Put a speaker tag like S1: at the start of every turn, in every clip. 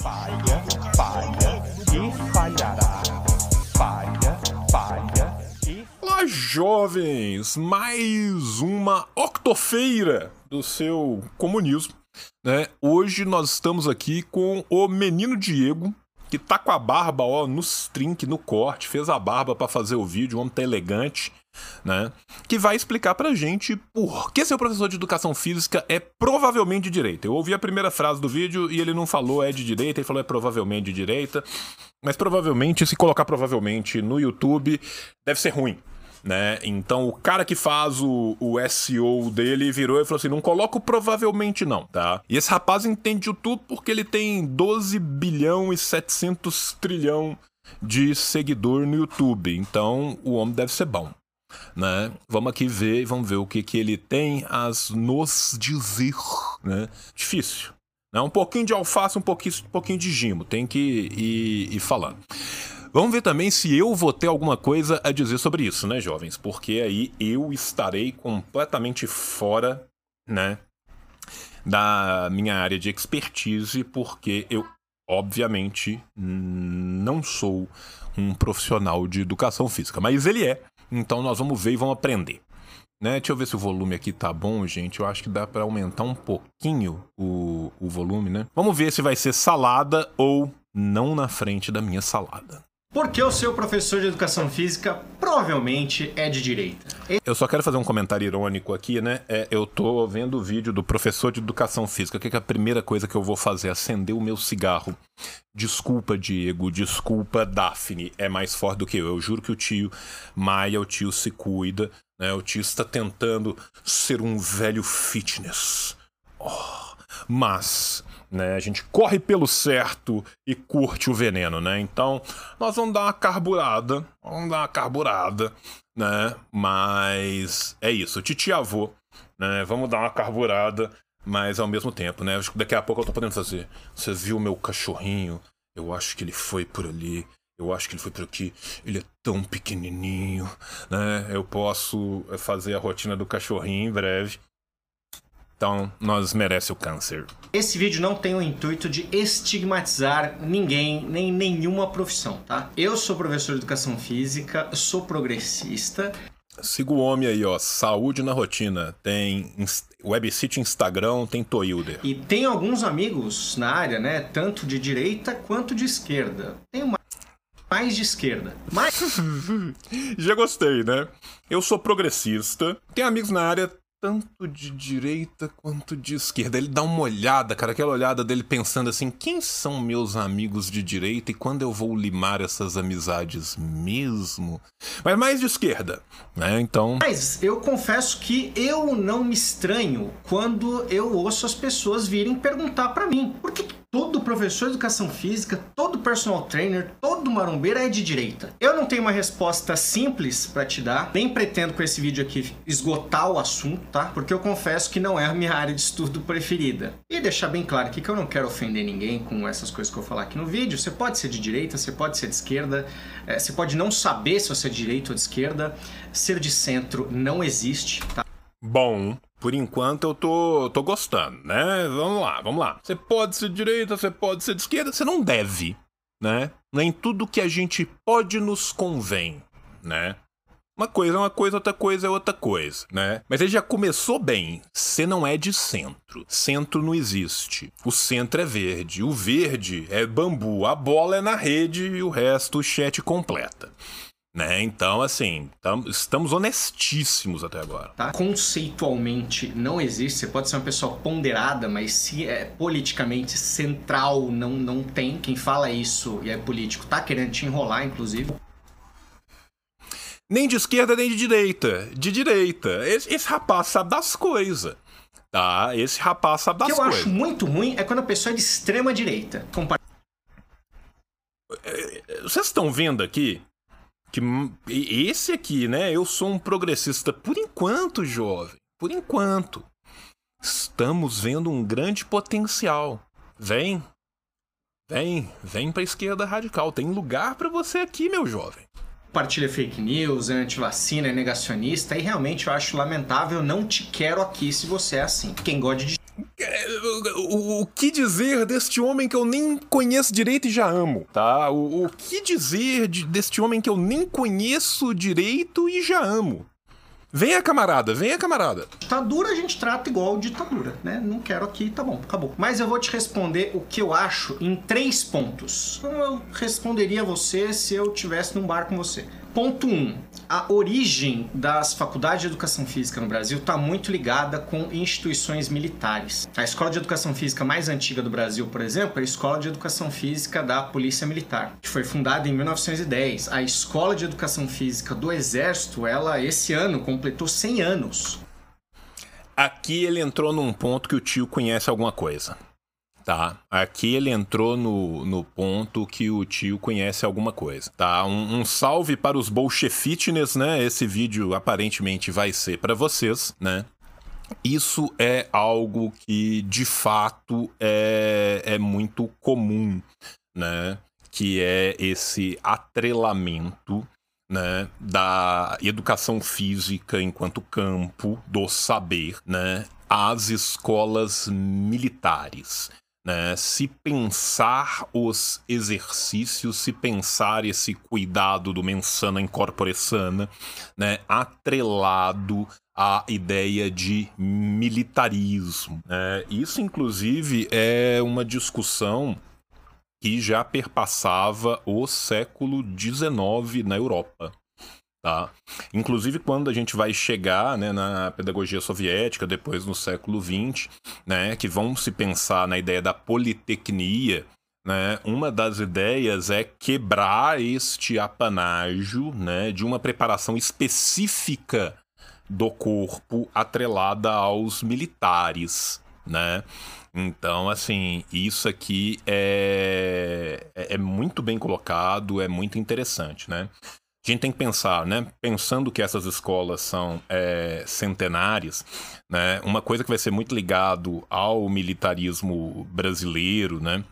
S1: Falha, falha e falhará. Falha, falha e.
S2: Olá, jovens! Mais uma octofeira do seu comunismo. Né? Hoje nós estamos aqui com o menino Diego, que tá com a barba ó, nos trinque, no corte, fez a barba para fazer o vídeo, um homem tá elegante, né? Que vai explicar pra gente por que seu professor de educação física é provavelmente de direita. Eu ouvi a primeira frase do vídeo e ele não falou é de direita, ele falou é provavelmente de direita. Mas provavelmente, se colocar provavelmente no YouTube, deve ser ruim né? Então o cara que faz o, o SEO dele virou e falou assim: não coloco provavelmente não, tá? E esse rapaz entende YouTube porque ele tem 12 bilhão e 700 trilhão de seguidor no YouTube. Então o homem deve ser bom. Né? Vamos aqui ver, vamos ver o que, que ele tem a nos dizer, né? Difícil. Né? Um pouquinho de alface, um pouquinho, um pouquinho de gimo. Tem que ir, ir falando. Vamos ver também se eu vou ter alguma coisa a dizer sobre isso, né, jovens? Porque aí eu estarei completamente fora, né, da minha área de expertise, porque eu, obviamente, não sou um profissional de educação física, mas ele é. Então nós vamos ver e vamos aprender. Né? Deixa eu ver se o volume aqui tá bom, gente. Eu acho que dá para aumentar um pouquinho o, o volume, né? Vamos ver se vai ser salada ou não na frente da minha salada.
S3: Porque o seu professor de educação física provavelmente é de direita.
S2: Eu só quero fazer um comentário irônico aqui, né? É, eu tô vendo o vídeo do professor de educação física. O que é a primeira coisa que eu vou fazer? Acender o meu cigarro. Desculpa, Diego. Desculpa, Daphne. É mais forte do que eu. Eu juro que o tio Maia, o tio se cuida. Né? O tio está tentando ser um velho fitness. Oh, mas né? A gente corre pelo certo e curte o veneno, né? Então, nós vamos dar uma carburada, vamos dar uma carburada, né? Mas é isso, titi avô, né? Vamos dar uma carburada, mas ao mesmo tempo, né? Daqui a pouco eu tô podendo fazer. Você viu meu cachorrinho? Eu acho que ele foi por ali. Eu acho que ele foi por aqui. Ele é tão pequenininho, né? Eu posso fazer a rotina do cachorrinho em breve. Então, nós merece o câncer.
S3: Esse vídeo não tem o intuito de estigmatizar ninguém, nem nenhuma profissão, tá? Eu sou professor de educação física, sou progressista.
S2: Siga o homem aí, ó. Saúde na rotina. Tem website Instagram, tem Toilder.
S3: E tem alguns amigos na área, né? Tanto de direita quanto de esquerda. Tem uma mais de esquerda. Mas...
S2: Já gostei, né? Eu sou progressista. Tem amigos na área tanto de direita quanto de esquerda. Ele dá uma olhada, cara, aquela olhada dele pensando assim: quem são meus amigos de direita e quando eu vou limar essas amizades mesmo? Mas mais de esquerda, né? Então.
S3: Mas eu confesso que eu não me estranho quando eu ouço as pessoas virem perguntar para mim: por que todo professor de educação física, todo personal trainer, todo marombeiro é de direita? Eu não tenho uma resposta simples para te dar, nem pretendo com esse vídeo aqui esgotar o assunto, tá? Porque eu confesso que não é a minha área de estudo preferida. E deixar bem claro aqui que eu não quero ofender ninguém com essas coisas que eu falar aqui no vídeo. Você pode ser de direita, você pode ser de esquerda, é, você pode não saber se você é de direita ou de esquerda. Ser de centro não existe, tá?
S2: Bom, por enquanto eu tô, tô gostando, né? Vamos lá, vamos lá. Você pode ser de direita, você pode ser de esquerda, você não deve, né? Nem tudo que a gente pode nos convém, né? Uma coisa é uma coisa, outra coisa é outra coisa, né? Mas ele já começou bem. Você não é de centro. Centro não existe. O centro é verde. O verde é bambu. A bola é na rede e o resto o chat completa. Né? Então, assim, tam, estamos honestíssimos até agora.
S3: Tá? Conceitualmente não existe. Você pode ser uma pessoa ponderada, mas se é politicamente central, não, não tem. Quem fala isso e é político tá querendo te enrolar, inclusive.
S2: Nem de esquerda, nem de direita. De direita. Esse, esse rapaz sabe das coisas. Tá? Esse rapaz sabe das coisas.
S3: O que eu acho muito ruim é quando a pessoa é de extrema direita. Compar
S2: é, Vocês estão vendo aqui que esse aqui, né? Eu sou um progressista por enquanto, jovem. Por enquanto. Estamos vendo um grande potencial. Vem. Vem, vem pra esquerda radical. Tem lugar para você aqui, meu jovem.
S3: Compartilha fake news, é anti-vacina, é negacionista, e realmente eu acho lamentável. Não te quero aqui se você é assim. Quem gosta de
S2: O, que dizer deste homem que eu nem conheço direito e já amo, tá? O, o que dizer de, deste homem que eu nem conheço direito e já amo? Venha, camarada, venha, camarada.
S3: Ditadura a gente trata igual ditadura, né? Não quero aqui, tá bom, acabou. Mas eu vou te responder o que eu acho em três pontos. Como eu responderia você se eu tivesse num bar com você. Ponto 1. Um, a origem das faculdades de educação física no Brasil está muito ligada com instituições militares. A escola de educação física mais antiga do Brasil, por exemplo, é a Escola de Educação Física da Polícia Militar, que foi fundada em 1910. A Escola de Educação Física do Exército, ela esse ano completou 100 anos.
S2: Aqui ele entrou num ponto que o tio conhece alguma coisa. Tá, aqui ele entrou no, no ponto que o tio conhece alguma coisa. Tá, um, um salve para os bolchefitness, né? Esse vídeo aparentemente vai ser para vocês, né? Isso é algo que de fato é, é muito comum, né? Que é esse atrelamento né, da educação física enquanto campo do saber, né, às escolas militares. Né? Se pensar os exercícios, se pensar esse cuidado do mensana incorpore sana, né? atrelado à ideia de militarismo. Né? Isso, inclusive, é uma discussão que já perpassava o século XIX na Europa. Tá? Inclusive, quando a gente vai chegar né, na pedagogia soviética, depois no século XX, né, que vão se pensar na ideia da politecnia, né, uma das ideias é quebrar este apanágio né, de uma preparação específica do corpo atrelada aos militares. Né? Então, assim, isso aqui é, é, é muito bem colocado, é muito interessante, né? A gente tem que pensar, né? Pensando que essas escolas são é, centenárias, né? Uma coisa que vai ser muito ligado ao militarismo brasileiro, né?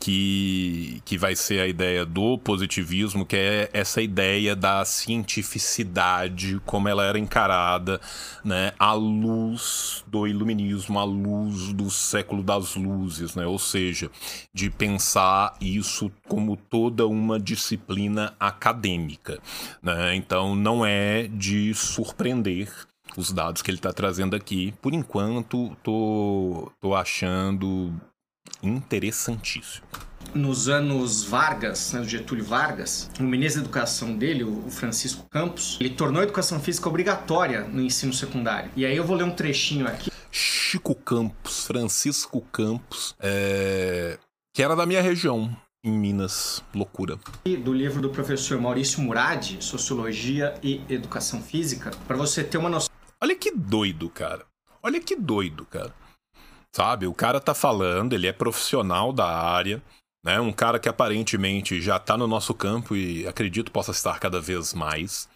S2: Que, que vai ser a ideia do positivismo, que é essa ideia da cientificidade, como ela era encarada né, à luz do iluminismo, à luz do século das luzes, né? ou seja, de pensar isso como toda uma disciplina acadêmica. Né? Então, não é de surpreender os dados que ele está trazendo aqui. Por enquanto, tô, tô achando interessantíssimo.
S3: Nos anos Vargas, né, Getúlio Vargas, o ministro da Educação dele, o Francisco Campos, ele tornou a educação física obrigatória no ensino secundário. E aí eu vou ler um trechinho aqui.
S2: Chico Campos, Francisco Campos, é... que era da minha região, em Minas, loucura.
S3: Do livro do professor Maurício Murad, Sociologia e Educação Física, para você ter uma noção.
S2: Olha que doido, cara. Olha que doido, cara. Sabe? O cara tá falando, ele é profissional da área, né? Um cara que aparentemente já tá no nosso campo e acredito possa estar cada vez mais,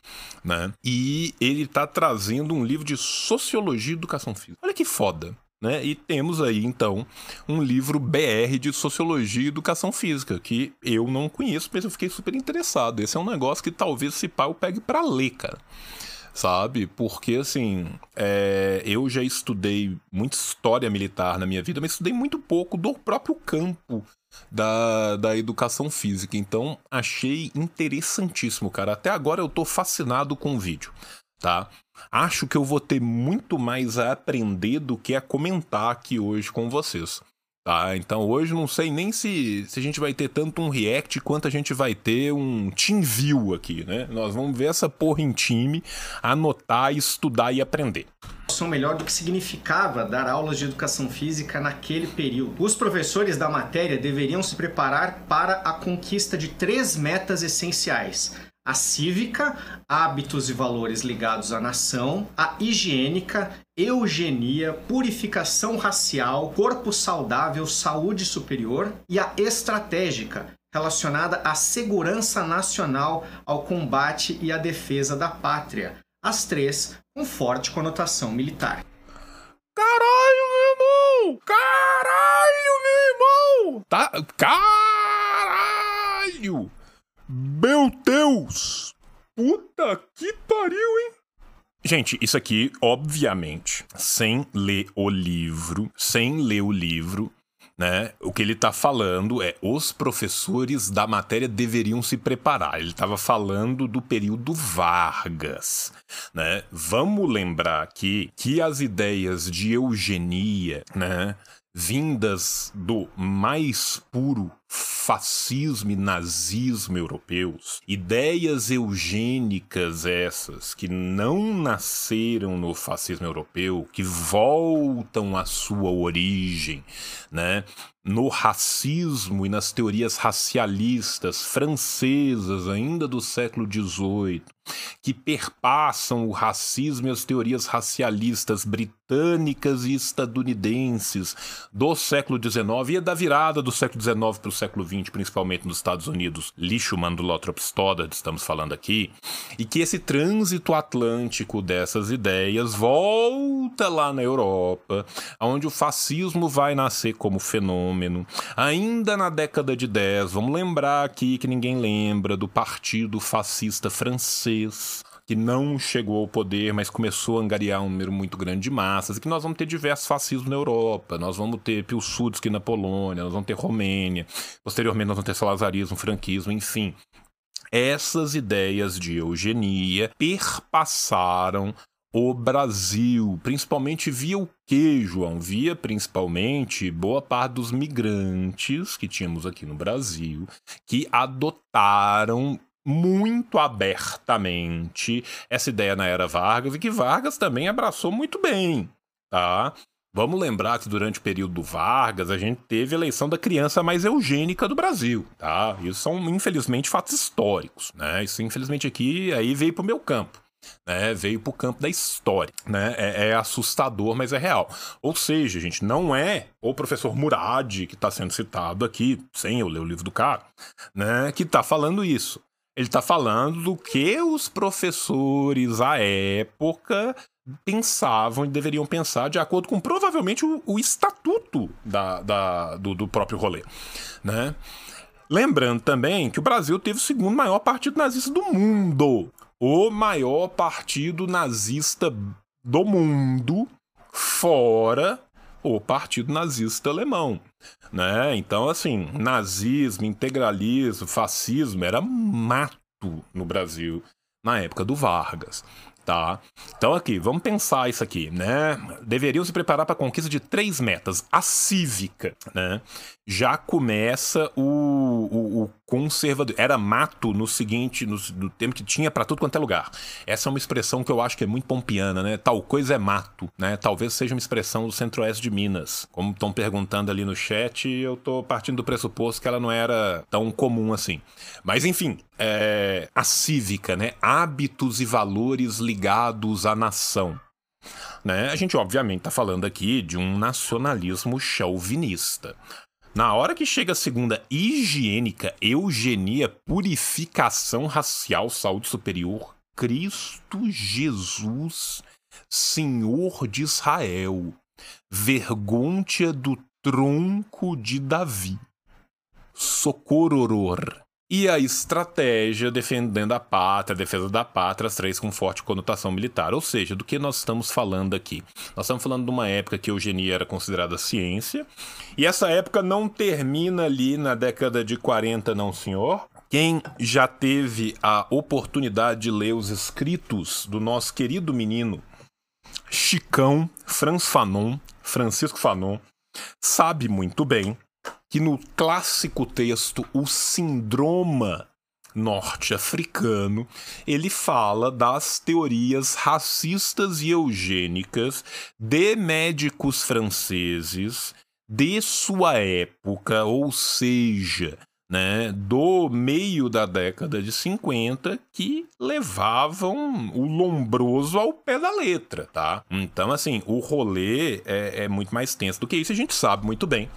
S2: né? E ele tá trazendo um livro de sociologia e educação física. Olha que foda. Né? E temos aí, então, um livro BR de Sociologia e Educação Física, que eu não conheço, mas eu fiquei super interessado. Esse é um negócio que talvez, se pá, eu pegue para ler, cara sabe? Porque, assim, é, eu já estudei muita história militar na minha vida, mas estudei muito pouco do próprio campo da, da educação física. Então, achei interessantíssimo, cara. Até agora eu tô fascinado com o vídeo, tá? Acho que eu vou ter muito mais a aprender do que a comentar aqui hoje com vocês. Tá, então hoje não sei nem se, se a gente vai ter tanto um react quanto a gente vai ter um team view aqui, né? Nós vamos ver essa porra em time, anotar, estudar e aprender.
S3: São melhor do que significava dar aulas de educação física naquele período. Os professores da matéria deveriam se preparar para a conquista de três metas essenciais: a cívica, hábitos e valores ligados à nação, a higiênica, eugenia, purificação racial, corpo saudável, saúde superior e a estratégica, relacionada à segurança nacional, ao combate e à defesa da pátria. As três com forte conotação militar.
S2: Caralho, meu irmão! Caralho, meu irmão! Tá. Caralho! Meu Deus! Puta que pariu, hein? Gente, isso aqui, obviamente, sem ler o livro, sem ler o livro, né? O que ele está falando é os professores da matéria deveriam se preparar. Ele estava falando do período Vargas, né? Vamos lembrar aqui que as ideias de eugenia, né? Vindas do mais puro fascismo e nazismo europeus, ideias eugênicas essas que não nasceram no fascismo europeu, que voltam à sua origem, né? No racismo e nas teorias racialistas francesas ainda do século XVIII, que perpassam o racismo e as teorias racialistas britânicas e estadunidenses do século XIX e da virada do século XIX para o século XX, principalmente nos Estados Unidos, lixo Mandulothrop Stoddard, estamos falando aqui, e que esse trânsito atlântico dessas ideias volta lá na Europa, onde o fascismo vai nascer como fenômeno. Ainda na década de 10, vamos lembrar aqui que ninguém lembra do Partido Fascista Francês, que não chegou ao poder, mas começou a angariar um número muito grande de massas, e que nós vamos ter diversos fascismos na Europa, nós vamos ter Pilsudski na Polônia, nós vamos ter Romênia, posteriormente nós vamos ter salazarismo, franquismo, enfim. Essas ideias de eugenia perpassaram o Brasil, principalmente via o que, João? Via principalmente boa parte dos migrantes que tínhamos aqui no Brasil, que adotaram muito abertamente essa ideia na era Vargas e que Vargas também abraçou muito bem, tá? Vamos lembrar que durante o período do Vargas a gente teve a eleição da criança mais eugênica do Brasil, tá? Isso são infelizmente fatos históricos, né? Isso infelizmente aqui aí veio pro meu campo. Né, veio para o campo da história. Né? É, é, assustador, mas é real. Ou seja, gente, não é o professor Murad que está sendo citado aqui, sem eu ler o livro do cara, né, que está falando isso. Ele está falando do que os professores à época pensavam e deveriam pensar de acordo com provavelmente o, o estatuto da, da do, do, próprio rolê, né? Lembrando também que o Brasil teve o segundo maior partido nazista do mundo. O maior partido nazista do mundo, fora o Partido Nazista Alemão. Né? Então, assim, nazismo, integralismo, fascismo era mato no Brasil na época do Vargas. Tá? Então aqui, vamos pensar isso aqui, né? Deveriam se preparar para a conquista de três metas. A cívica, né? Já começa o, o, conservador. Era mato no seguinte, no, no tempo que tinha para tudo quanto é lugar. Essa é uma expressão que eu acho que é muito pompiana, né? Tal coisa é mato, né? Talvez seja uma expressão do centro-oeste de Minas. Como estão perguntando ali no chat, eu tô partindo do pressuposto que ela não era tão comum assim. Mas enfim, é, a cívica, né? Hábitos e valores ligados à nação. Né? A gente, obviamente, está falando aqui de um nacionalismo chauvinista. Na hora que chega a segunda higiênica, eugenia, purificação racial, saúde superior, Cristo Jesus, Senhor de Israel, vergonha do tronco de Davi, socororor, e a estratégia defendendo a pátria, a defesa da pátria, as três com forte conotação militar. Ou seja, do que nós estamos falando aqui? Nós estamos falando de uma época que a eugenia era considerada ciência, e essa época não termina ali na década de 40, não, senhor. Quem já teve a oportunidade de ler os escritos do nosso querido menino Chicão Franz Fanon, Francisco Fanon, sabe muito bem que no clássico texto O Sindroma norte-africano, ele fala das teorias racistas e eugênicas de médicos franceses de sua época, ou seja, né, do meio da década de 50 que levavam o lombroso ao pé da letra, tá? Então, assim, o rolê é, é muito mais tenso do que isso, a gente sabe muito bem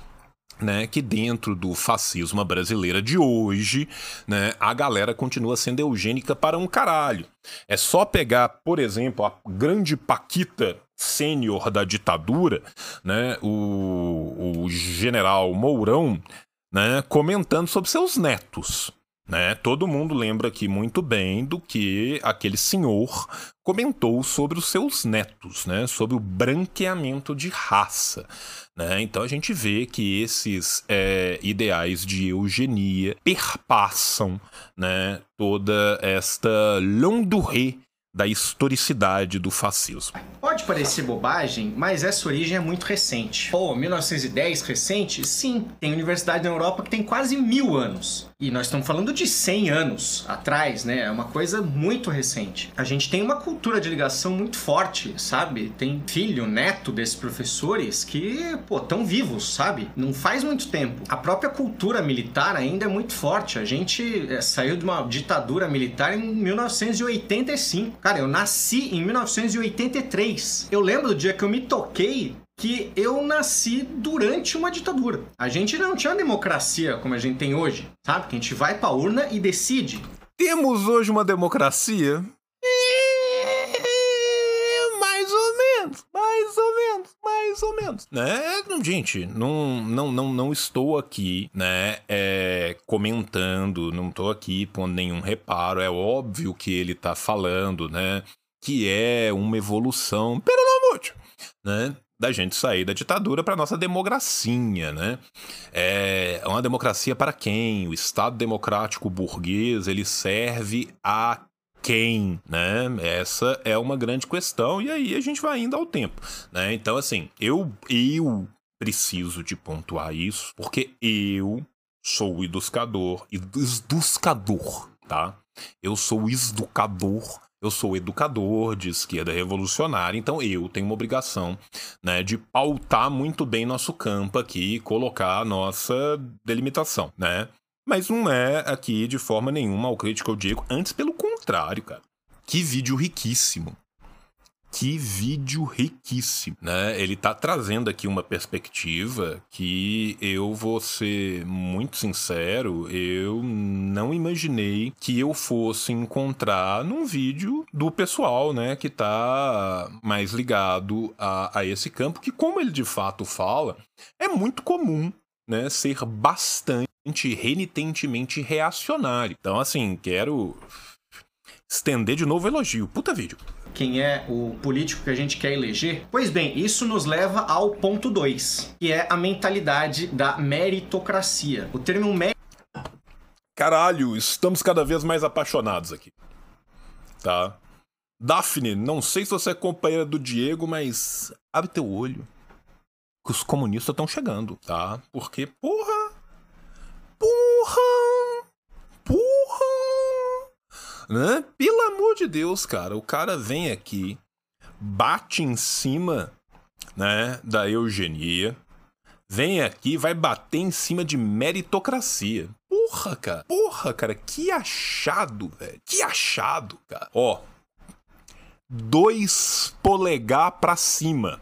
S2: né, que dentro do fascismo brasileira de hoje, né, a galera continua sendo eugênica para um caralho. É só pegar, por exemplo, a grande Paquita sênior da ditadura, né, o, o general Mourão, né, comentando sobre seus netos. Né? Todo mundo lembra aqui muito bem do que aquele senhor comentou sobre os seus netos, né? Sobre o branqueamento de raça. Né? Então a gente vê que esses é, ideais de eugenia perpassam né, toda esta longue durée da historicidade do fascismo.
S3: Pode parecer bobagem, mas essa origem é muito recente. Pô, 1910 recente? Sim, tem universidade na Europa que tem quase mil anos. E nós estamos falando de 100 anos atrás, né? É uma coisa muito recente. A gente tem uma cultura de ligação muito forte, sabe? Tem filho, neto desses professores que, pô, estão vivos, sabe? Não faz muito tempo. A própria cultura militar ainda é muito forte. A gente é, saiu de uma ditadura militar em 1985. Cara, eu nasci em 1983. Eu lembro do dia que eu me toquei que eu nasci durante uma ditadura. A gente não tinha democracia como a gente tem hoje, sabe? Que a gente vai pra urna e decide.
S2: Temos hoje uma democracia? Mais ou menos, mais ou menos, mais ou menos. Né? Gente, não, não, não, não estou aqui, né, é, comentando, não estou aqui pondo nenhum reparo. É óbvio que ele tá falando, né, que é uma evolução, pero não muito, né? Da gente sair da ditadura para nossa democracia, né? É uma democracia para quem? O Estado democrático burguês ele serve a quem, né? Essa é uma grande questão e aí a gente vai indo ao tempo, né? Então assim, eu eu preciso de pontuar isso porque eu sou o educador, educador, tá? Eu sou o educador eu sou educador de esquerda revolucionária, então eu tenho uma obrigação né, de pautar muito bem nosso campo aqui e colocar a nossa delimitação, né? Mas não é aqui de forma nenhuma ao crítico ao Diego, antes pelo contrário, cara. Que vídeo riquíssimo. Que vídeo riquíssimo, né? Ele tá trazendo aqui uma perspectiva que eu vou ser muito sincero, eu não imaginei que eu fosse encontrar num vídeo do pessoal, né, que tá mais ligado a, a esse campo, que como ele de fato fala, é muito comum, né, ser bastante renitentemente reacionário. Então, assim, quero estender de novo o elogio. Puta vídeo
S3: quem é o político que a gente quer eleger? Pois bem, isso nos leva ao ponto 2, que é a mentalidade da meritocracia. O termo mérito.
S2: Caralho, estamos cada vez mais apaixonados aqui. Tá? Daphne, não sei se você é companheira do Diego, mas abre teu olho. Que os comunistas estão chegando, tá? Porque, porra! Porra! Porra! Né? Pelo amor de Deus, cara, o cara vem aqui, bate em cima né, da eugenia, vem aqui vai bater em cima de meritocracia. Porra, cara. Porra, cara, que achado, velho. Que achado, cara. Ó, dois polegar pra cima,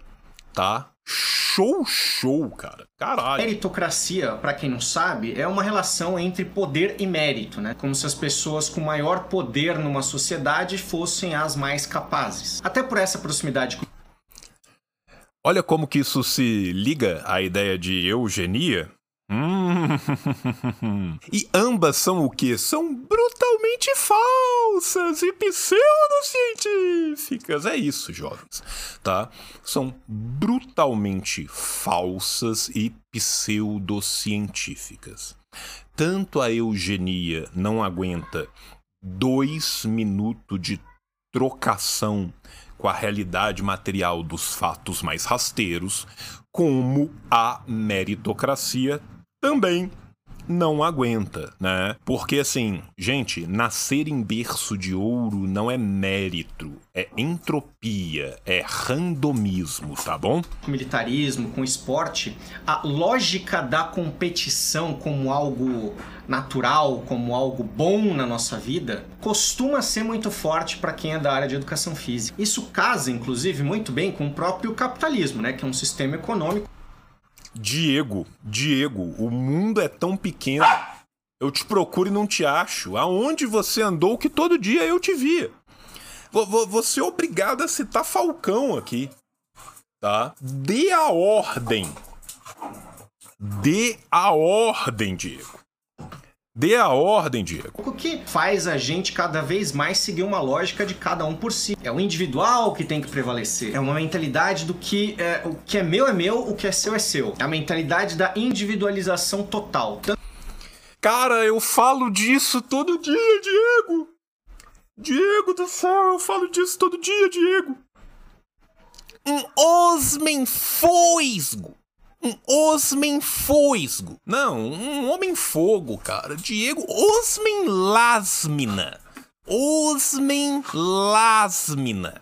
S2: tá? Show, show, cara. Caralho.
S3: Meritocracia, para quem não sabe, é uma relação entre poder e mérito, né? Como se as pessoas com maior poder numa sociedade fossem as mais capazes. Até por essa proximidade com
S2: Olha como que isso se liga à ideia de eugenia. E ambas são o que? São brutalmente falsas e pseudocientíficas. É isso, jovens, tá? São brutalmente falsas e pseudocientíficas. Tanto a eugenia não aguenta dois minutos de trocação com a realidade material dos fatos mais rasteiros, como a meritocracia também não aguenta, né? Porque assim, gente, nascer em berço de ouro não é mérito, é entropia, é randomismo, tá bom?
S3: Com militarismo, com esporte, a lógica da competição como algo natural, como algo bom na nossa vida, costuma ser muito forte para quem é da área de educação física. Isso casa, inclusive, muito bem com o próprio capitalismo, né? Que é um sistema econômico
S2: Diego, Diego, o mundo é tão pequeno. Eu te procuro e não te acho. Aonde você andou que todo dia eu te via. Você é obrigado a citar Falcão aqui. Tá? Dê a ordem. Dê a ordem, Diego. Dê a ordem, Diego.
S3: O que faz a gente cada vez mais seguir uma lógica de cada um por si. É o individual que tem que prevalecer. É uma mentalidade do que é, o que é meu é meu, o que é seu é seu. É a mentalidade da individualização total.
S2: Cara, eu falo disso todo dia, Diego. Diego do céu, eu falo disso todo dia, Diego. Um osmen foisgo um Osmen Foisgo. Não, um Homem Fogo, cara. Diego Osmen Lasmina. Osmen Lasmina.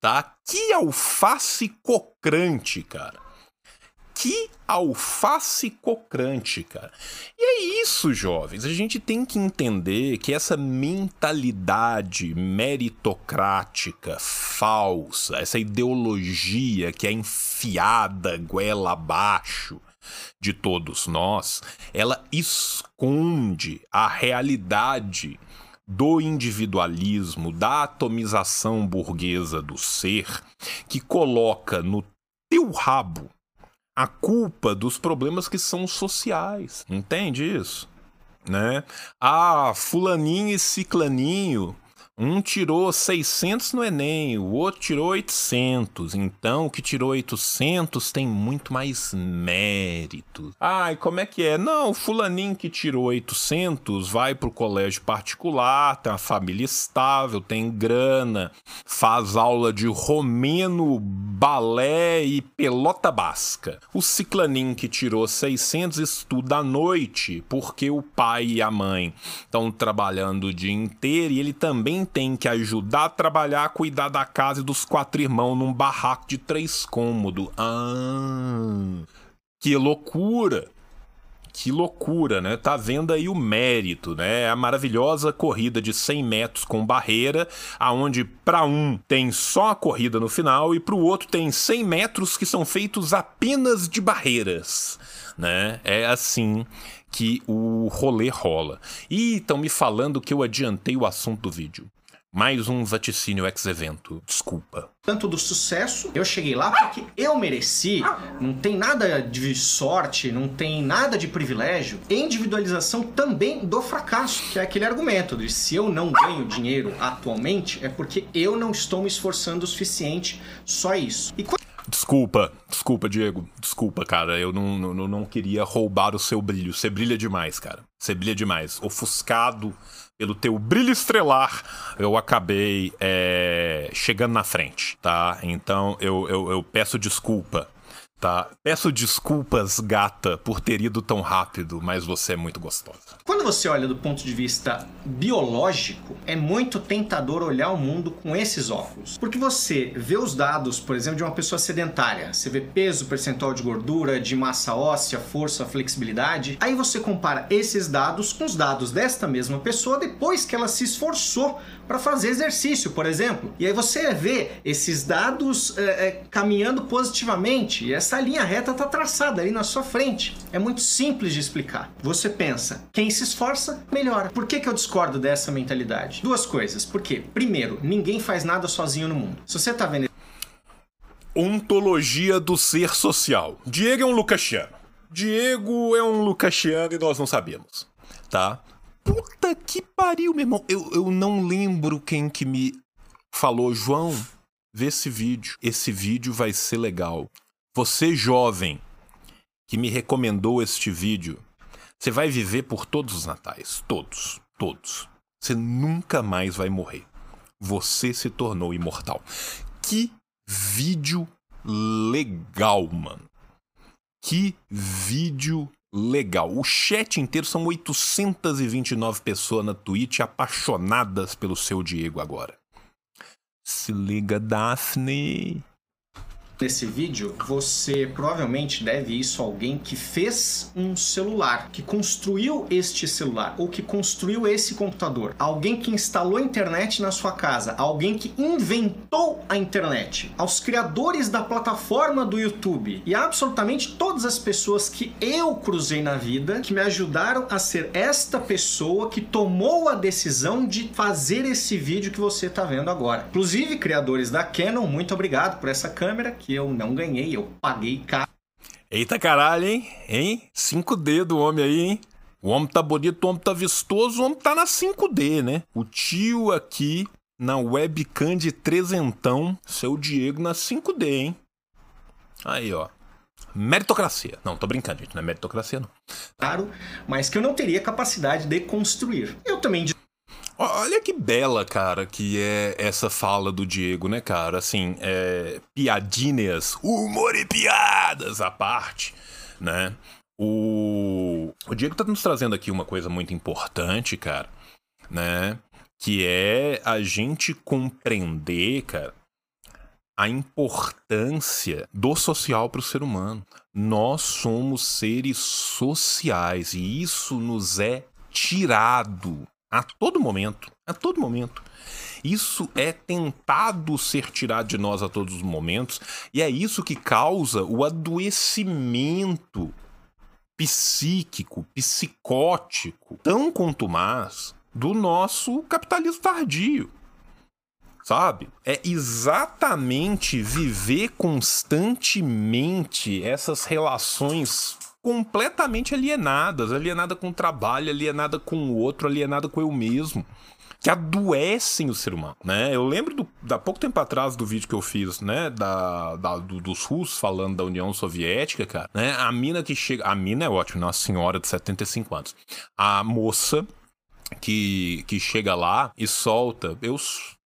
S2: Tá? Que alface cocrante, cara que alface cocrante, cara. E é isso, jovens. A gente tem que entender que essa mentalidade meritocrática falsa, essa ideologia que é enfiada goela abaixo de todos nós, ela esconde a realidade do individualismo, da atomização burguesa do ser, que coloca no teu rabo a culpa dos problemas que são sociais. Entende isso? Né? Ah, fulaninho e ciclaninho um tirou 600 no Enem, o outro tirou 800. Então, o que tirou 800 tem muito mais mérito. Ai, como é que é? Não, o fulaninho que tirou 800 vai pro colégio particular, tem uma família estável, tem grana, faz aula de romeno, balé e pelota basca. O ciclaninho que tirou 600 estuda à noite, porque o pai e a mãe estão trabalhando o dia inteiro e ele também tem que ajudar a trabalhar, cuidar da casa e dos quatro irmãos num barraco de três cômodos. Ah, que loucura! Que loucura, né? Tá vendo aí o mérito, né? A maravilhosa corrida de 100 metros com barreira, aonde para um tem só a corrida no final e para o outro tem 100 metros que são feitos apenas de barreiras, né? É assim que o rolê rola. E estão me falando que eu adiantei o assunto do vídeo. Mais um vaticínio ex-evento. Desculpa.
S3: Tanto do sucesso, eu cheguei lá porque eu mereci. Não tem nada de sorte, não tem nada de privilégio. Individualização também do fracasso, que é aquele argumento de se eu não ganho dinheiro atualmente, é porque eu não estou me esforçando o suficiente. Só isso. E quando
S2: Desculpa, desculpa, Diego. Desculpa, cara. Eu não, não, não queria roubar o seu brilho. Você brilha demais, cara. Você brilha demais. Ofuscado pelo teu brilho estrelar, eu acabei é, chegando na frente, tá? Então eu, eu, eu peço desculpa tá? Peço desculpas, gata, por ter ido tão rápido, mas você é muito gostosa.
S3: Quando você olha do ponto de vista biológico, é muito tentador olhar o mundo com esses óculos. Porque você vê os dados, por exemplo, de uma pessoa sedentária, você vê peso, percentual de gordura, de massa óssea, força, flexibilidade. Aí você compara esses dados com os dados desta mesma pessoa depois que ela se esforçou para fazer exercício, por exemplo. E aí você vê esses dados é, é, caminhando positivamente. E essa linha reta está traçada ali na sua frente. É muito simples de explicar. Você pensa, quem se esforça, melhora. Por que, que eu discordo dessa mentalidade? Duas coisas. Por quê? Primeiro, ninguém faz nada sozinho no mundo. Se você está vendo.
S2: Ontologia do ser social. Diego é um Lucasiano. Diego é um Lucasiano e nós não sabemos, tá? Puta que pariu, meu irmão. Eu, eu não lembro quem que me falou, João, vê esse vídeo. Esse vídeo vai ser legal. Você, jovem, que me recomendou este vídeo, você vai viver por todos os natais. Todos. Todos. Você nunca mais vai morrer. Você se tornou imortal. Que vídeo legal, mano. Que vídeo legal. O chat inteiro são 829 pessoas na Twitch apaixonadas pelo seu Diego agora. Se liga, Daphne
S3: nesse vídeo, você provavelmente deve isso a alguém que fez um celular, que construiu este celular ou que construiu esse computador, alguém que instalou a internet na sua casa, alguém que inventou a internet, aos criadores da plataforma do YouTube. E absolutamente todas as pessoas que eu cruzei na vida que me ajudaram a ser esta pessoa que tomou a decisão de fazer esse vídeo que você está vendo agora. Inclusive, criadores da Canon, muito obrigado por essa câmera que eu não ganhei, eu paguei caro.
S2: Eita caralho, hein? Hein? 5D do homem aí, hein? O homem tá bonito, o homem tá vistoso, o homem tá na 5D, né? O tio aqui na webcam de trezentão, seu Diego na 5D, hein? Aí, ó. Meritocracia. Não, tô brincando, gente. Não é meritocracia, não.
S3: Claro, mas que eu não teria capacidade de construir. Eu também
S2: Olha que bela, cara, que é essa fala do Diego, né, cara? Assim, é, piadinhas, humor e piadas à parte, né? O, o Diego tá nos trazendo aqui uma coisa muito importante, cara, né? Que é a gente compreender, cara, a importância do social para o ser humano. Nós somos seres sociais e isso nos é tirado a todo momento, a todo momento. Isso é tentado ser tirado de nós a todos os momentos, e é isso que causa o adoecimento psíquico, psicótico, tão contumaz do nosso capitalismo tardio. Sabe? É exatamente viver constantemente essas relações completamente alienadas, alienada com o trabalho, alienada com o outro, alienada com eu mesmo, que adoecem o ser humano, né? Eu lembro do, da pouco tempo atrás do vídeo que eu fiz, né, da, da do, dos russos falando da União Soviética, cara, né? A mina que chega, a mina é ótima, uma senhora de 75 anos. A moça que que chega lá e solta, eu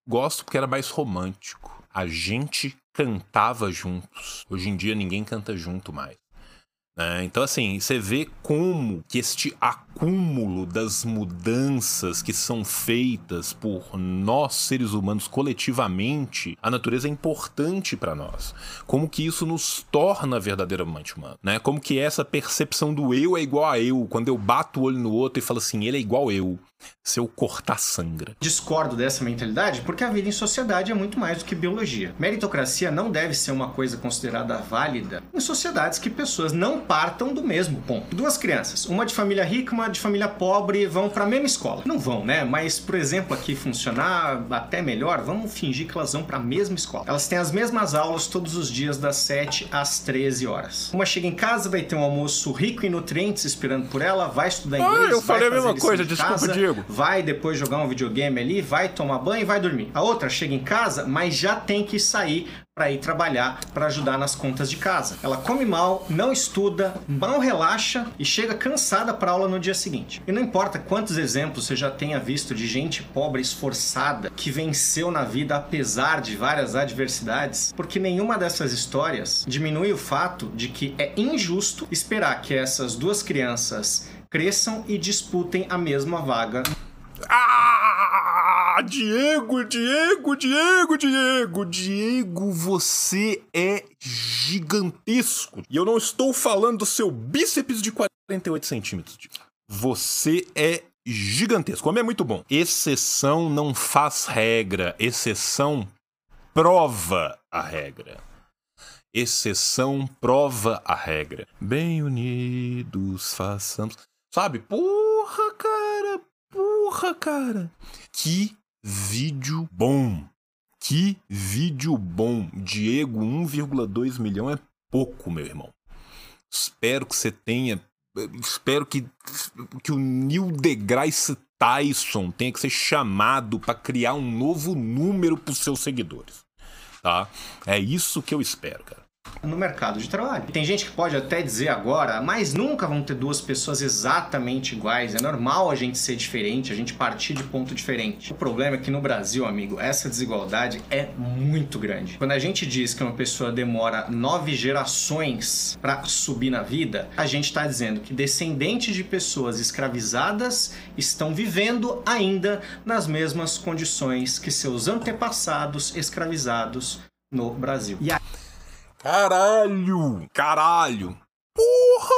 S2: gosto porque era mais romântico. A gente cantava juntos. Hoje em dia ninguém canta junto mais. Né? Então, assim, você vê como que este acúmulo das mudanças que são feitas por nós, seres humanos, coletivamente, a natureza é importante para nós. Como que isso nos torna verdadeiramente humanos, né? Como que essa percepção do eu é igual a eu, quando eu bato o olho no outro e falo assim, ele é igual eu. Se eu cortar, sangra.
S3: Discordo dessa mentalidade porque a vida em sociedade é muito mais do que biologia. Meritocracia não deve ser uma coisa considerada válida em sociedades que pessoas não partam do mesmo ponto. Duas crianças, uma de família rica, uma de família pobre, vão para a mesma escola. Não vão, né? Mas, por exemplo, aqui funcionar até melhor, vamos fingir que elas vão para a mesma escola. Elas têm as mesmas aulas todos os dias das 7 às 13 horas. Uma chega em casa, vai ter um almoço rico em nutrientes esperando por ela, vai estudar inglês.
S2: Ah, eu falei a mesma coisa, desculpa,
S3: casa, Vai depois jogar um videogame ali, vai tomar banho e vai dormir. A outra chega em casa, mas já tem que sair para ir trabalhar para ajudar nas contas de casa. Ela come mal, não estuda, mal relaxa e chega cansada para aula no dia seguinte. E não importa quantos exemplos você já tenha visto de gente pobre esforçada que venceu na vida apesar de várias adversidades, porque nenhuma dessas histórias diminui o fato de que é injusto esperar que essas duas crianças cresçam e disputem a mesma vaga.
S2: Ah! Diego, Diego, Diego, Diego, Diego, você é gigantesco. E eu não estou falando do seu bíceps de 48 centímetros. Você é gigantesco. Como é muito bom. Exceção não faz regra. Exceção prova a regra. Exceção prova a regra. Bem unidos façamos. Sabe? Porra, cara. Porra, cara. Que vídeo bom. Que vídeo bom. Diego, 1,2 milhão é pouco, meu irmão. Espero que você tenha. Espero que, que o Neil deGrasse Tyson tenha que ser chamado para criar um novo número para os seus seguidores. Tá? É isso que eu espero, cara
S3: no mercado de trabalho. Tem gente que pode até dizer agora, mas nunca vão ter duas pessoas exatamente iguais. É normal a gente ser diferente, a gente partir de ponto diferente. O problema é que no Brasil, amigo, essa desigualdade é muito grande. Quando a gente diz que uma pessoa demora nove gerações para subir na vida, a gente está dizendo que descendentes de pessoas escravizadas estão vivendo ainda nas mesmas condições que seus antepassados escravizados no Brasil. E a
S2: Caralho! Caralho! Porra!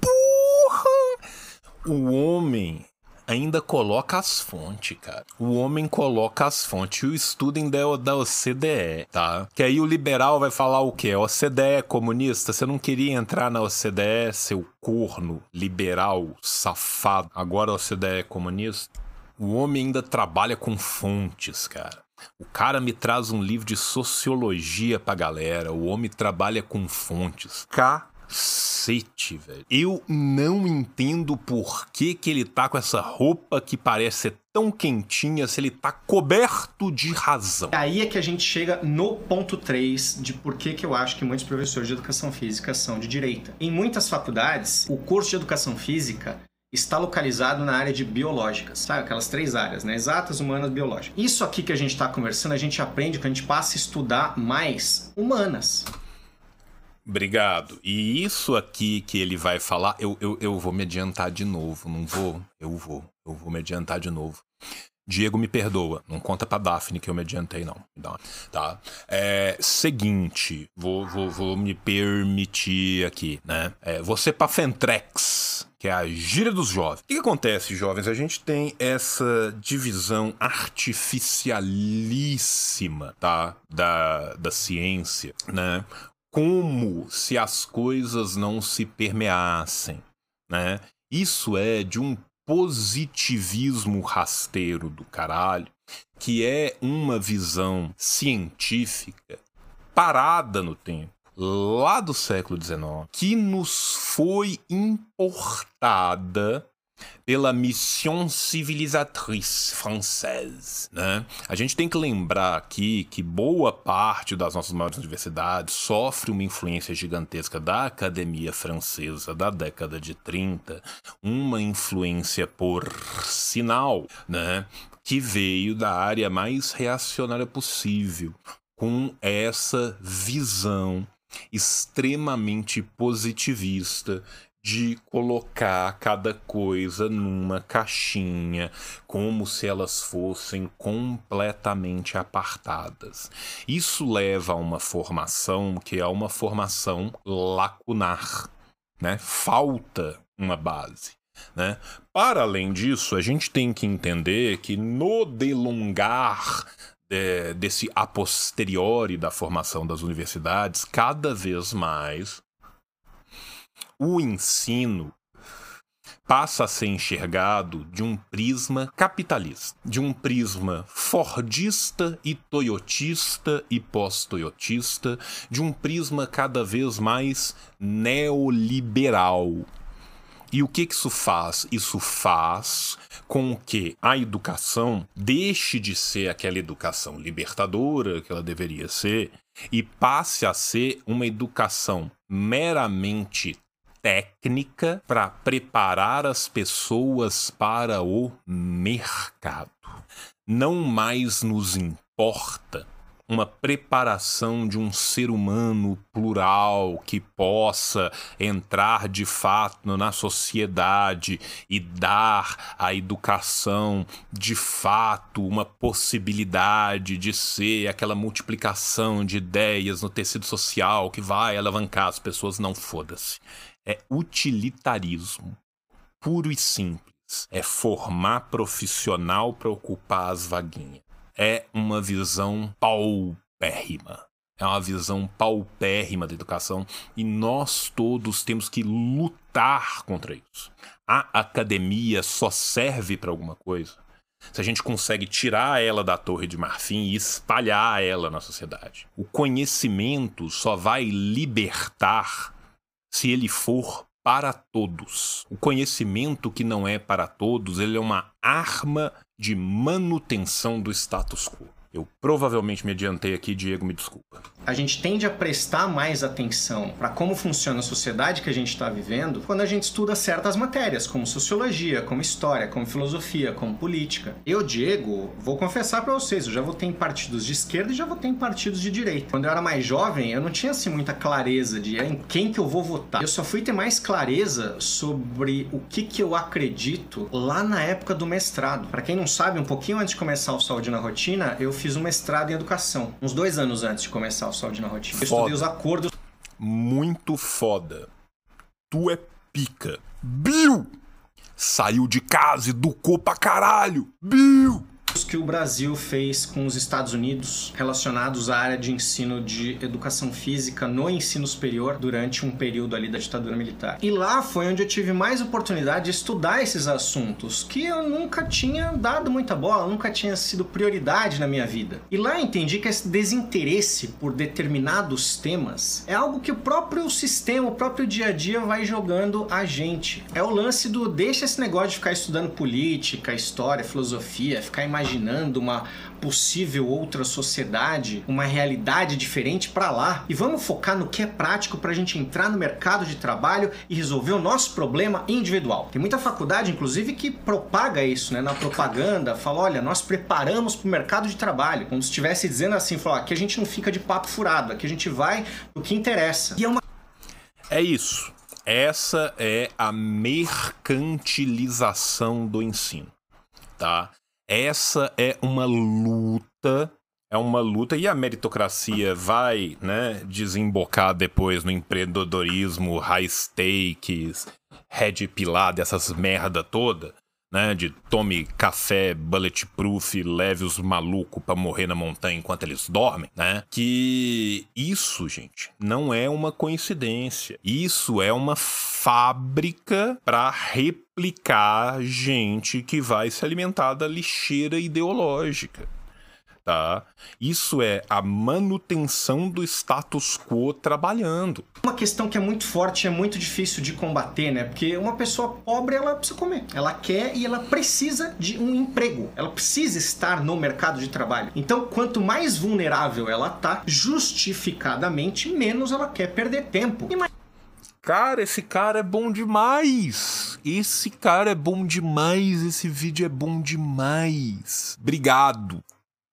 S2: Porra! O homem ainda coloca as fontes, cara. O homem coloca as fontes. O estudem da, da OCDE, tá? Que aí o liberal vai falar o quê? OCDE é comunista? Você não queria entrar na OCDE, seu corno liberal safado. Agora a OCDE é comunista? O homem ainda trabalha com fontes, cara. O cara me traz um livro de sociologia pra galera. O homem trabalha com fontes. Cacete, velho. Eu não entendo por que, que ele tá com essa roupa que parece ser tão quentinha se ele tá coberto de razão.
S3: Aí é que a gente chega no ponto 3 de por que, que eu acho que muitos professores de educação física são de direita. Em muitas faculdades, o curso de educação física está localizado na área de biológicas, sabe? Aquelas três áreas, né? Exatas, humanas, biológicas. Isso aqui que a gente está conversando, a gente aprende quando a gente passa a estudar mais humanas.
S2: Obrigado. E isso aqui que ele vai falar, eu, eu, eu vou me adiantar de novo, não vou? Eu vou. Eu vou me adiantar de novo. Diego me perdoa, não conta pra Daphne que eu me adiantei, não. Tá? É, seguinte, vou, vou, vou me permitir aqui, né? É, você pra Fentrex, que é a gíria dos jovens. O que, acontece, jovens? A gente tem essa divisão artificialíssima, tá? Da, da ciência, né? como se as coisas não se permeassem, né? Isso é de um positivismo rasteiro do caralho, que é uma visão científica parada no tempo, lá do século XIX, que nos foi importada pela Mission Civilisatrice Française. Né? A gente tem que lembrar aqui que boa parte das nossas maiores universidades sofre uma influência gigantesca da academia francesa da década de 30, uma influência por sinal, né? que veio da área mais reacionária possível, com essa visão extremamente positivista de colocar cada coisa numa caixinha, como se elas fossem completamente apartadas. Isso leva a uma formação que é uma formação lacunar, né? Falta uma base. Né? Para além disso, a gente tem que entender que no delongar é, desse a posteriori da formação das universidades, cada vez mais o ensino passa a ser enxergado de um prisma capitalista, de um prisma fordista e toyotista e pós-toyotista, de um prisma cada vez mais neoliberal. E o que, que isso faz? Isso faz com que a educação deixe de ser aquela educação libertadora que ela deveria ser e passe a ser uma educação meramente técnica para preparar as pessoas para o mercado. Não mais nos importa uma preparação de um ser humano plural que possa entrar de fato na sociedade e dar à educação de fato uma possibilidade de ser aquela multiplicação de ideias no tecido social que vai alavancar as pessoas. Não foda-se é utilitarismo, puro e simples. É formar profissional para ocupar as vaguinhas. É uma visão paupérrima. É uma visão paupérrima da educação e nós todos temos que lutar contra isso. A academia só serve para alguma coisa se a gente consegue tirar ela da torre de marfim e espalhar ela na sociedade. O conhecimento só vai libertar se ele for para todos. O conhecimento que não é para todos, ele é uma arma de manutenção do status quo. Eu provavelmente me adiantei aqui, Diego, me desculpa.
S3: A gente tende a prestar mais atenção para como funciona a sociedade que a gente está vivendo quando a gente estuda certas matérias, como sociologia, como história, como filosofia, como política. Eu, Diego, vou confessar para vocês, eu já votei em partidos de esquerda e já votei em partidos de direita. Quando eu era mais jovem, eu não tinha assim muita clareza de em quem que eu vou votar. Eu só fui ter mais clareza sobre o que que eu acredito lá na época do mestrado. Para quem não sabe, um pouquinho antes de começar o Saúde na Rotina, eu fiz um mestrado em educação, uns dois anos antes de começar o Saúde na Rotina. Eu estudei os acordos.
S2: Muito foda. Tu é pica. Bill! Saiu de casa, educou pra caralho. Bill!
S3: Que o Brasil fez com os Estados Unidos relacionados à área de ensino de educação física no ensino superior durante um período ali da ditadura militar. E lá foi onde eu tive mais oportunidade de estudar esses assuntos que eu nunca tinha dado muita bola, nunca tinha sido prioridade na minha vida. E lá entendi que esse desinteresse por determinados temas é algo que o próprio sistema, o próprio dia a dia vai jogando a gente. É o lance do deixa esse negócio de ficar estudando política, história, filosofia, ficar imaginando uma possível outra sociedade, uma realidade diferente para lá e vamos focar no que é prático para a gente entrar no mercado de trabalho e resolver o nosso problema individual. Tem muita faculdade, inclusive, que propaga isso, né? Na propaganda, fala: olha, nós preparamos para o mercado de trabalho, como se estivesse dizendo assim: fala, aqui a gente não fica de papo furado, aqui a gente vai no que interessa. E é uma.
S2: É isso. Essa é a mercantilização do ensino, tá? Essa é uma luta, é uma luta e a meritocracia vai, né, desembocar depois no empreendedorismo, high stakes, red pilado, essas merda toda né? De tome café bulletproof, leve os malucos para morrer na montanha enquanto eles dormem, né? Que isso, gente, não é uma coincidência. Isso é uma fábrica para replicar gente que vai se alimentar da lixeira ideológica tá? Isso é a manutenção do status quo trabalhando.
S3: Uma questão que é muito forte, é muito difícil de combater, né? Porque uma pessoa pobre, ela precisa comer. Ela quer e ela precisa de um emprego. Ela precisa estar no mercado de trabalho. Então, quanto mais vulnerável ela tá, justificadamente, menos ela quer perder tempo. E mais
S2: Cara, esse cara é bom demais. Esse cara é bom demais. Esse vídeo é bom demais. Obrigado.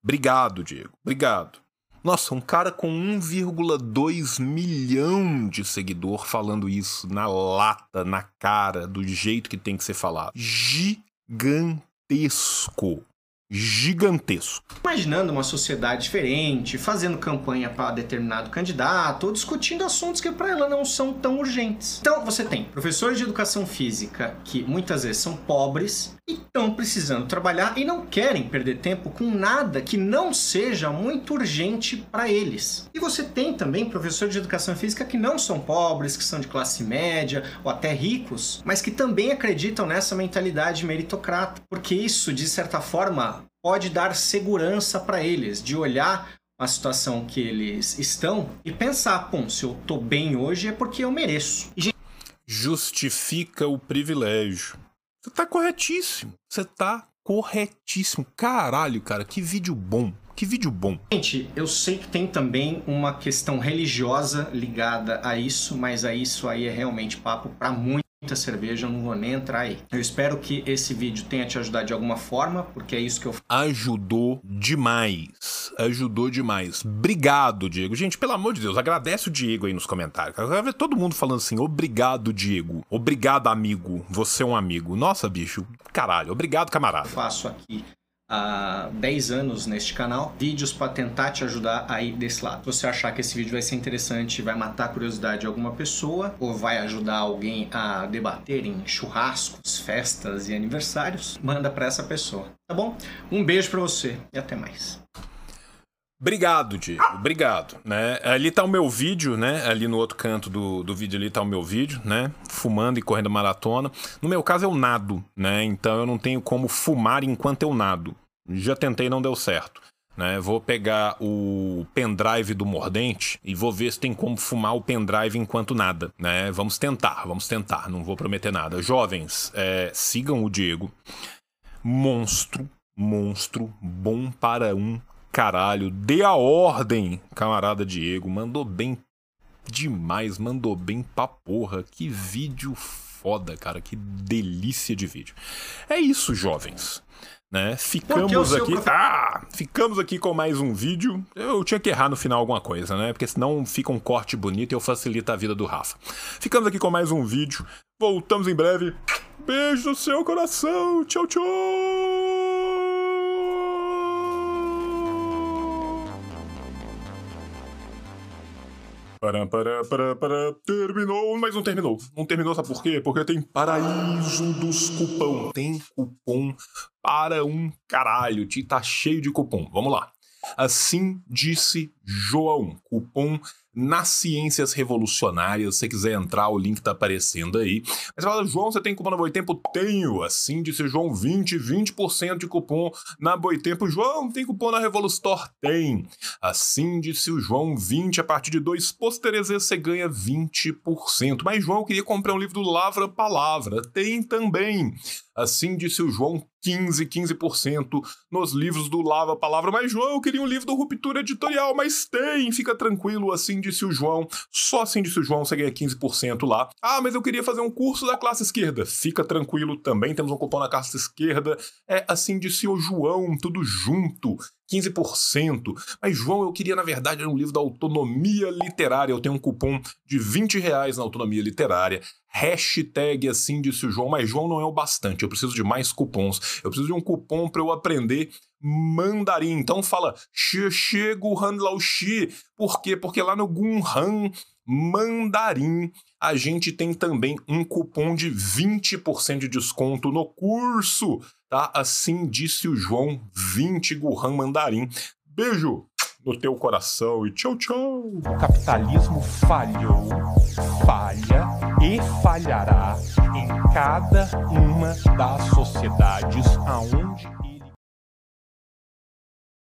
S2: Obrigado, Diego. Obrigado. Nossa, um cara com 1,2 milhão de seguidor falando isso na lata, na cara, do jeito que tem que ser falado. Gigantesco gigantesco.
S3: Imaginando uma sociedade diferente, fazendo campanha para determinado candidato, ou discutindo assuntos que para ela não são tão urgentes. Então você tem professores de educação física que muitas vezes são pobres estão precisando trabalhar e não querem perder tempo com nada que não seja muito urgente para eles. E você tem também professores de educação física que não são pobres, que são de classe média ou até ricos, mas que também acreditam nessa mentalidade meritocrata, porque isso de certa forma pode dar segurança para eles, de olhar a situação que eles estão e pensar, pô, se eu tô bem hoje é porque eu mereço. E,
S2: Justifica o privilégio. Você tá corretíssimo. Você tá corretíssimo. Caralho, cara, que vídeo bom. Que vídeo bom.
S3: Gente, eu sei que tem também uma questão religiosa ligada a isso, mas a isso aí é realmente papo para muito muita cerveja, eu não vou nem entrar aí. Eu espero que esse vídeo tenha te ajudado de alguma forma, porque é isso que eu
S2: Ajudou demais. Ajudou demais. Obrigado, Diego. Gente, pelo amor de Deus, agradece o Diego aí nos comentários. Eu quero ver todo mundo falando assim: obrigado, Diego. Obrigado, amigo. Você é um amigo. Nossa, bicho. Caralho. Obrigado, camarada.
S3: Eu faço aqui há 10 anos neste canal, vídeos para tentar te ajudar aí desse lado. Se você achar que esse vídeo vai ser interessante, vai matar a curiosidade de alguma pessoa, ou vai ajudar alguém a debater em churrascos, festas e aniversários, manda para essa pessoa, tá bom? Um beijo para você e até mais.
S2: Obrigado, Diego. Obrigado, né? Ali tá o meu vídeo, né? Ali no outro canto do, do vídeo ali tá o meu vídeo, né? Fumando e correndo maratona. No meu caso eu nado, né? Então eu não tenho como fumar enquanto eu nado. Já tentei, não deu certo. Né? Vou pegar o pendrive do Mordente e vou ver se tem como fumar o pendrive enquanto nada. Né? Vamos tentar, vamos tentar. Não vou prometer nada. Jovens, é, sigam o Diego. Monstro, monstro, bom para um caralho. Dê a ordem, camarada Diego. Mandou bem demais, mandou bem pra porra. Que vídeo foda, cara. Que delícia de vídeo. É isso, jovens. Né? Ficamos aqui. Ah! Ficamos aqui com mais um vídeo. Eu tinha que errar no final alguma coisa, né? Porque senão fica um corte bonito e eu facilito a vida do Rafa. Ficamos aqui com mais um vídeo. Voltamos em breve. Beijo no seu coração. Tchau, tchau. Para, para, para, para, terminou, mas não terminou. Não terminou, sabe por quê? Porque tem paraíso dos cupom. Tem cupom para um caralho. Tá cheio de cupom. Vamos lá. Assim disse João. Cupom nas Ciências Revolucionárias. Se você quiser entrar, o link tá aparecendo aí. Mas fala, João, você tem cupom na Boitempo? Tenho. Assim disse João, 20, 20% de cupom na Boitempo. João, tem cupom na Revolustore? Tem. Assim disse o João, 20, a partir de dois pôsteres você ganha 20%. Mas João, eu queria comprar um livro do Lavra Palavra. Tem também. Assim disse o João, 15, 15% nos livros do Lava Palavra. Mas, João, eu queria um livro do Ruptura Editorial, mas tem, fica tranquilo, assim disse o João. Só assim disse o João, você ganha 15% lá. Ah, mas eu queria fazer um curso da classe esquerda. Fica tranquilo, também temos um cupom na classe esquerda. É assim disse o João, tudo junto. 15%. Mas, João, eu queria, na verdade, um livro da autonomia literária. Eu tenho um cupom de 20 reais na autonomia literária. Hashtag assim disse o João, mas João não é o bastante. Eu preciso de mais cupons. Eu preciso de um cupom para eu aprender mandarim. Então fala Xie Guhan Lao. Por quê? Porque lá no Gunhan mandarim a gente tem também um cupom de 20% de desconto no curso, tá? Assim disse o João, 20 Guhan mandarim. Beijo no teu coração e tchau, tchau.
S1: O capitalismo falhou, falha e falhará em cada uma das sociedades aonde